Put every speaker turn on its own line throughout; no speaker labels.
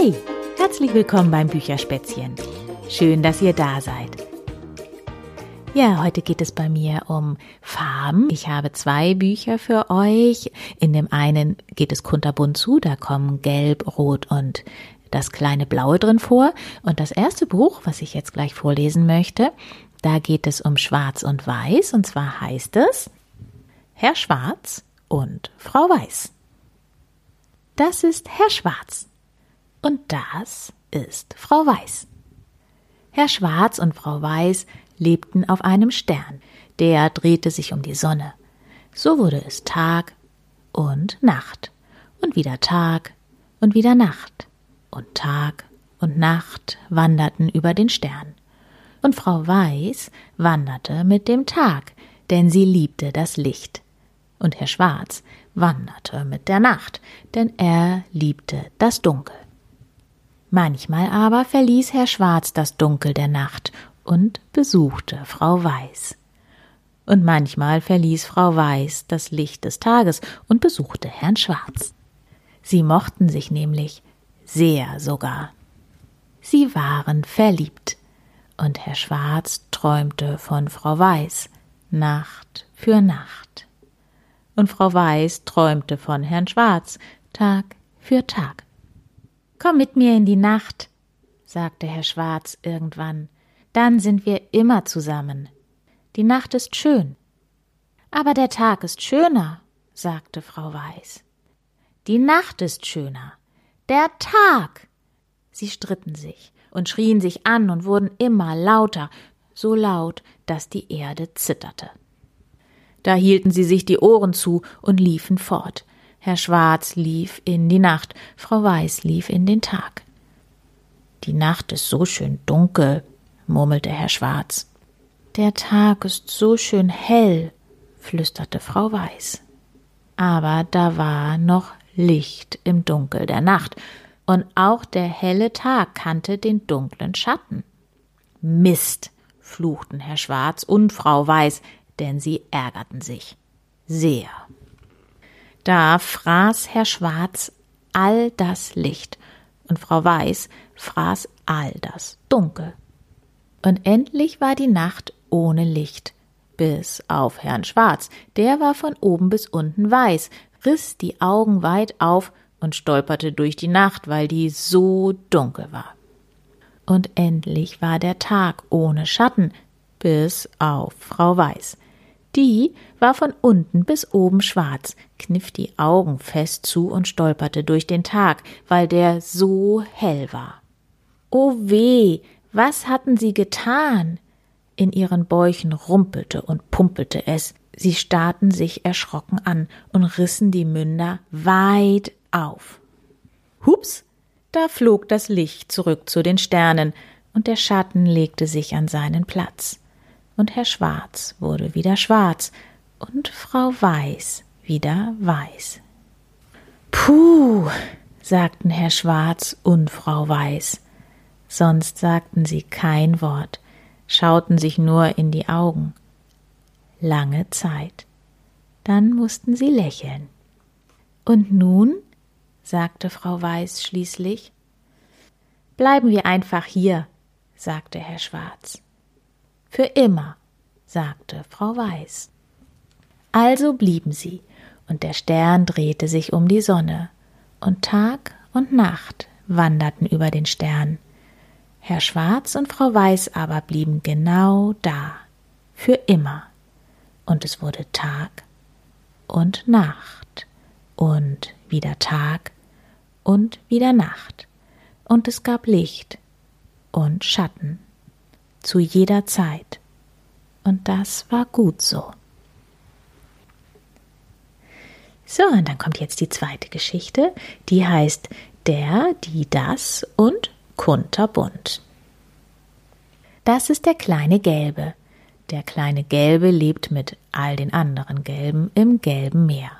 Hey, herzlich willkommen beim Bücherspätzchen. Schön, dass ihr da seid. Ja, heute geht es bei mir um Farben. Ich habe zwei Bücher für euch. In dem einen geht es kunterbunt zu, da kommen Gelb, Rot und das kleine Blaue drin vor. Und das erste Buch, was ich jetzt gleich vorlesen möchte, da geht es um Schwarz und Weiß. Und zwar heißt es Herr Schwarz und Frau Weiß. Das ist Herr Schwarz. Und das ist Frau Weiß. Herr Schwarz und Frau Weiß lebten auf einem Stern, der drehte sich um die Sonne. So wurde es Tag und Nacht und wieder Tag und wieder Nacht und Tag und Nacht wanderten über den Stern. Und Frau Weiß wanderte mit dem Tag, denn sie liebte das Licht. Und Herr Schwarz wanderte mit der Nacht, denn er liebte das Dunkel. Manchmal aber verließ Herr Schwarz das Dunkel der Nacht und besuchte Frau Weiß. Und manchmal verließ Frau Weiß das Licht des Tages und besuchte Herrn Schwarz. Sie mochten sich nämlich sehr sogar. Sie waren verliebt, und Herr Schwarz träumte von Frau Weiß Nacht für Nacht. Und Frau Weiß träumte von Herrn Schwarz Tag für Tag. Komm mit mir in die Nacht, sagte Herr Schwarz irgendwann, dann sind wir immer zusammen. Die Nacht ist schön. Aber der Tag ist schöner, sagte Frau Weiß. Die Nacht ist schöner. Der Tag. Sie stritten sich und schrien sich an und wurden immer lauter, so laut, dass die Erde zitterte. Da hielten sie sich die Ohren zu und liefen fort. Herr Schwarz lief in die Nacht, Frau Weiß lief in den Tag. Die Nacht ist so schön dunkel, murmelte Herr Schwarz. Der Tag ist so schön hell, flüsterte Frau Weiß. Aber da war noch Licht im Dunkel der Nacht, und auch der helle Tag kannte den dunklen Schatten. Mist, fluchten Herr Schwarz und Frau Weiß, denn sie ärgerten sich sehr. Da fraß Herr Schwarz all das Licht und Frau Weiß fraß all das Dunkel. Und endlich war die Nacht ohne Licht, bis auf Herrn Schwarz, der war von oben bis unten weiß, riss die Augen weit auf und stolperte durch die Nacht, weil die so dunkel war. Und endlich war der Tag ohne Schatten, bis auf Frau Weiß, die war von unten bis oben schwarz, kniff die Augen fest zu und stolperte durch den Tag, weil der so hell war. O weh, was hatten sie getan? In ihren Bäuchen rumpelte und pumpelte es, sie starrten sich erschrocken an und rissen die Münder weit auf. Hups, da flog das Licht zurück zu den Sternen, und der Schatten legte sich an seinen Platz und Herr Schwarz wurde wieder schwarz und Frau Weiß wieder weiß. Puh, sagten Herr Schwarz und Frau Weiß. Sonst sagten sie kein Wort, schauten sich nur in die Augen. Lange Zeit. Dann mussten sie lächeln. Und nun, sagte Frau Weiß schließlich, bleiben wir einfach hier, sagte Herr Schwarz. Für immer, sagte Frau Weiß. Also blieben sie, und der Stern drehte sich um die Sonne, und Tag und Nacht wanderten über den Stern. Herr Schwarz und Frau Weiß aber blieben genau da, für immer, und es wurde Tag und Nacht und wieder Tag und wieder Nacht, und es gab Licht und Schatten zu jeder Zeit. Und das war gut so. So, und dann kommt jetzt die zweite Geschichte, die heißt Der, die, das und kunterbunt. Das ist der kleine Gelbe. Der kleine Gelbe lebt mit all den anderen Gelben im gelben Meer.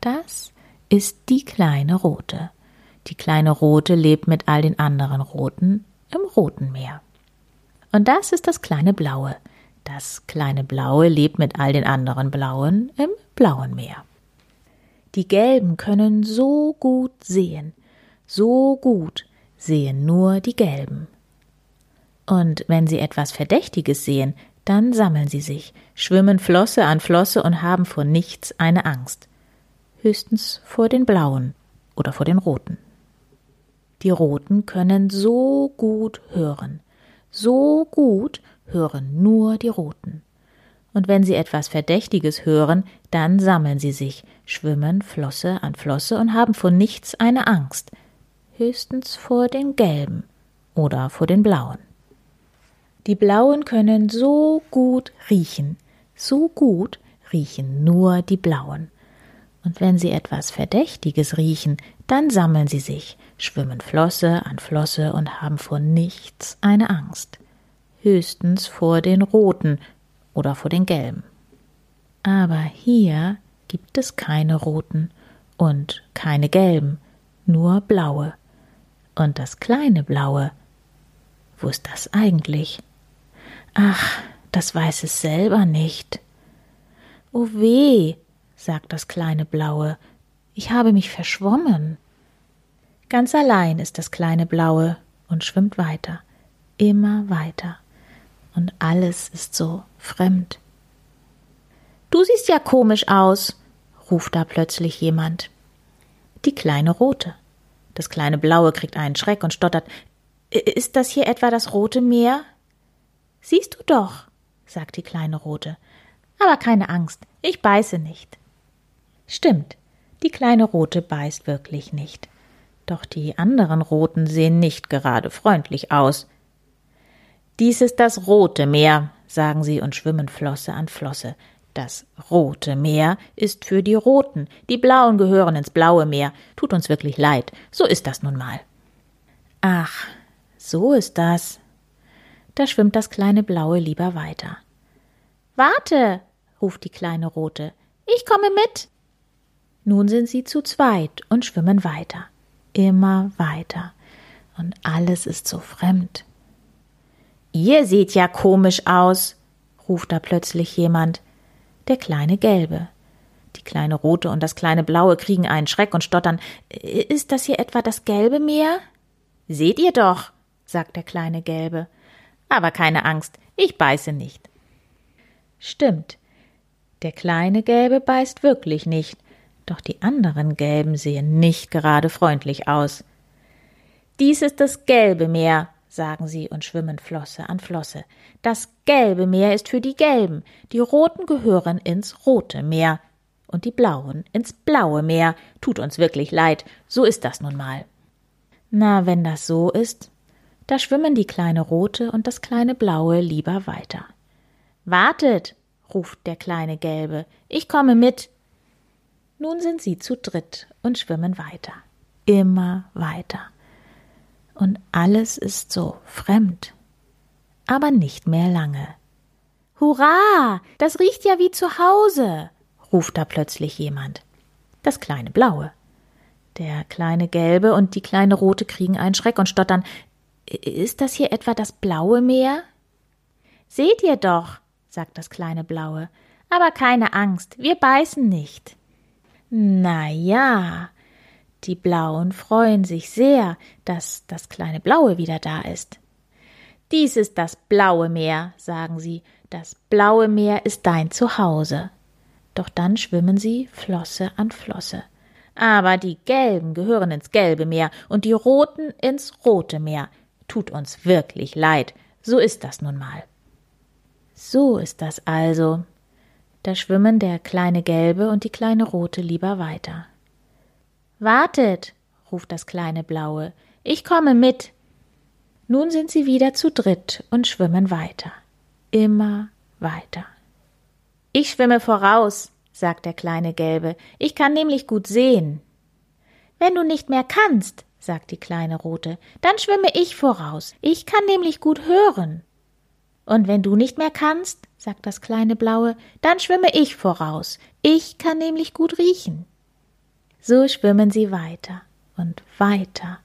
Das ist die kleine Rote. Die kleine Rote lebt mit all den anderen Roten im roten Meer. Und das ist das kleine Blaue. Das kleine Blaue lebt mit all den anderen Blauen im blauen Meer. Die Gelben können so gut sehen, so gut sehen nur die Gelben. Und wenn sie etwas Verdächtiges sehen, dann sammeln sie sich, schwimmen Flosse an Flosse und haben vor nichts eine Angst. Höchstens vor den Blauen oder vor den Roten. Die Roten können so gut hören. So gut hören nur die Roten. Und wenn sie etwas Verdächtiges hören, dann sammeln sie sich, schwimmen Flosse an Flosse und haben vor nichts eine Angst, höchstens vor den Gelben oder vor den Blauen. Die Blauen können so gut riechen, so gut riechen nur die Blauen. Und wenn sie etwas Verdächtiges riechen, dann sammeln sie sich, schwimmen Flosse an Flosse und haben vor nichts eine Angst, höchstens vor den Roten oder vor den Gelben. Aber hier gibt es keine Roten und keine Gelben, nur Blaue. Und das kleine Blaue, wo ist das eigentlich? Ach, das weiß es selber nicht. Oh weh, sagt das kleine Blaue, ich habe mich verschwommen. Ganz allein ist das kleine Blaue und schwimmt weiter, immer weiter. Und alles ist so fremd. Du siehst ja komisch aus, ruft da plötzlich jemand. Die kleine Rote. Das kleine Blaue kriegt einen Schreck und stottert. Ist das hier etwa das Rote Meer? Siehst du doch, sagt die kleine Rote. Aber keine Angst, ich beiße nicht. Stimmt, die kleine Rote beißt wirklich nicht. Doch die anderen Roten sehen nicht gerade freundlich aus. Dies ist das Rote Meer, sagen sie und schwimmen Flosse an Flosse. Das Rote Meer ist für die Roten, die Blauen gehören ins Blaue Meer. Tut uns wirklich leid, so ist das nun mal. Ach, so ist das. Da schwimmt das kleine Blaue lieber weiter. Warte, ruft die kleine Rote, ich komme mit. Nun sind sie zu zweit und schwimmen weiter, immer weiter, und alles ist so fremd. Ihr seht ja komisch aus, ruft da plötzlich jemand. Der kleine Gelbe. Die kleine Rote und das kleine Blaue kriegen einen Schreck und stottern. Ist das hier etwa das gelbe Meer? Seht ihr doch, sagt der kleine Gelbe. Aber keine Angst, ich beiße nicht. Stimmt. Der kleine Gelbe beißt wirklich nicht, doch die anderen Gelben sehen nicht gerade freundlich aus. Dies ist das gelbe Meer, sagen sie und schwimmen Flosse an Flosse. Das gelbe Meer ist für die Gelben, die Roten gehören ins rote Meer und die Blauen ins blaue Meer. Tut uns wirklich leid, so ist das nun mal. Na, wenn das so ist, da schwimmen die kleine Rote und das kleine Blaue lieber weiter. Wartet, ruft der kleine Gelbe, ich komme mit. Nun sind sie zu dritt und schwimmen weiter, immer weiter und alles ist so fremd. Aber nicht mehr lange. Hurra, das riecht ja wie zu Hause, ruft da plötzlich jemand. Das kleine Blaue. Der kleine Gelbe und die kleine Rote kriegen einen Schreck und stottern. Ist das hier etwa das blaue Meer? Seht ihr doch, sagt das kleine Blaue. Aber keine Angst, wir beißen nicht. Na ja, die Blauen freuen sich sehr, dass das kleine Blaue wieder da ist. Dies ist das blaue Meer, sagen sie, das blaue Meer ist dein Zuhause. Doch dann schwimmen sie Flosse an Flosse. Aber die Gelben gehören ins gelbe Meer und die Roten ins rote Meer. Tut uns wirklich leid, so ist das nun mal. So ist das also. Da schwimmen der kleine Gelbe und die kleine Rote lieber weiter. Wartet, ruft das kleine Blaue, ich komme mit. Nun sind sie wieder zu dritt und schwimmen weiter, immer weiter. Ich schwimme voraus, sagt der kleine Gelbe, ich kann nämlich gut sehen. Wenn du nicht mehr kannst, sagt die kleine Rote, dann schwimme ich voraus, ich kann nämlich gut hören. Und wenn du nicht mehr kannst, sagt das kleine Blaue, dann schwimme ich voraus, ich kann nämlich gut riechen. So schwimmen sie weiter und weiter,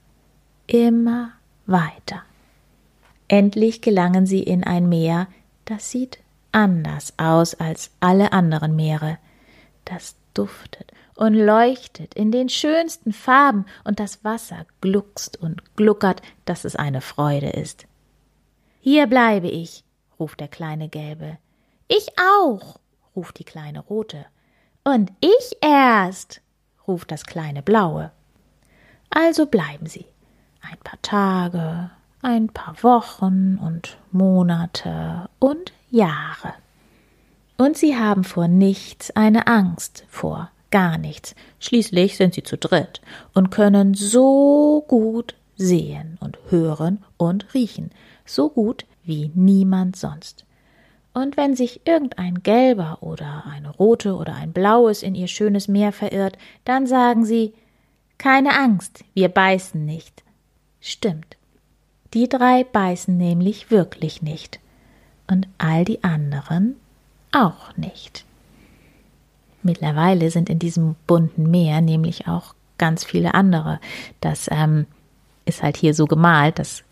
immer weiter. Endlich gelangen sie in ein Meer, das sieht anders aus als alle anderen Meere. Das duftet und leuchtet in den schönsten Farben und das Wasser gluckst und gluckert, dass es eine Freude ist. Hier bleibe ich, ruft der kleine Gelbe. Ich auch, ruft die kleine Rote. Und ich erst, ruft das kleine Blaue. Also bleiben sie ein paar Tage, ein paar Wochen und Monate und Jahre. Und sie haben vor nichts eine Angst, vor gar nichts. Schließlich sind sie zu dritt und können so gut sehen und hören und riechen, so gut wie niemand sonst. Und wenn sich irgendein gelber oder eine rote oder ein blaues in ihr schönes Meer verirrt, dann sagen sie Keine Angst, wir beißen nicht. Stimmt. Die drei beißen nämlich wirklich nicht. Und all die anderen auch nicht. Mittlerweile sind in diesem bunten Meer nämlich auch ganz viele andere. Das ähm, ist halt hier so gemalt, das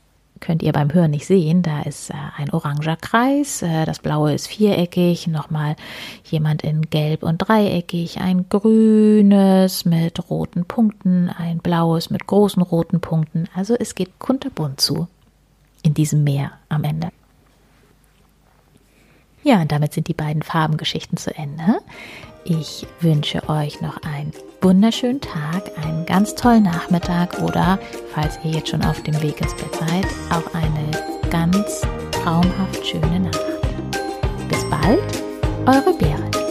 könnt ihr beim Hören nicht sehen. Da ist äh, ein oranger Kreis, äh, das blaue ist viereckig, nochmal jemand in gelb und dreieckig, ein grünes mit roten Punkten, ein blaues mit großen roten Punkten. Also es geht kunterbunt zu in diesem Meer am Ende. Ja, und damit sind die beiden Farbengeschichten zu Ende. Ich wünsche euch noch einen wunderschönen Tag, einen ganz tollen Nachmittag oder, falls ihr jetzt schon auf dem Weg ins Bett seid, auch eine ganz traumhaft schöne Nacht. Bis bald, eure Berit.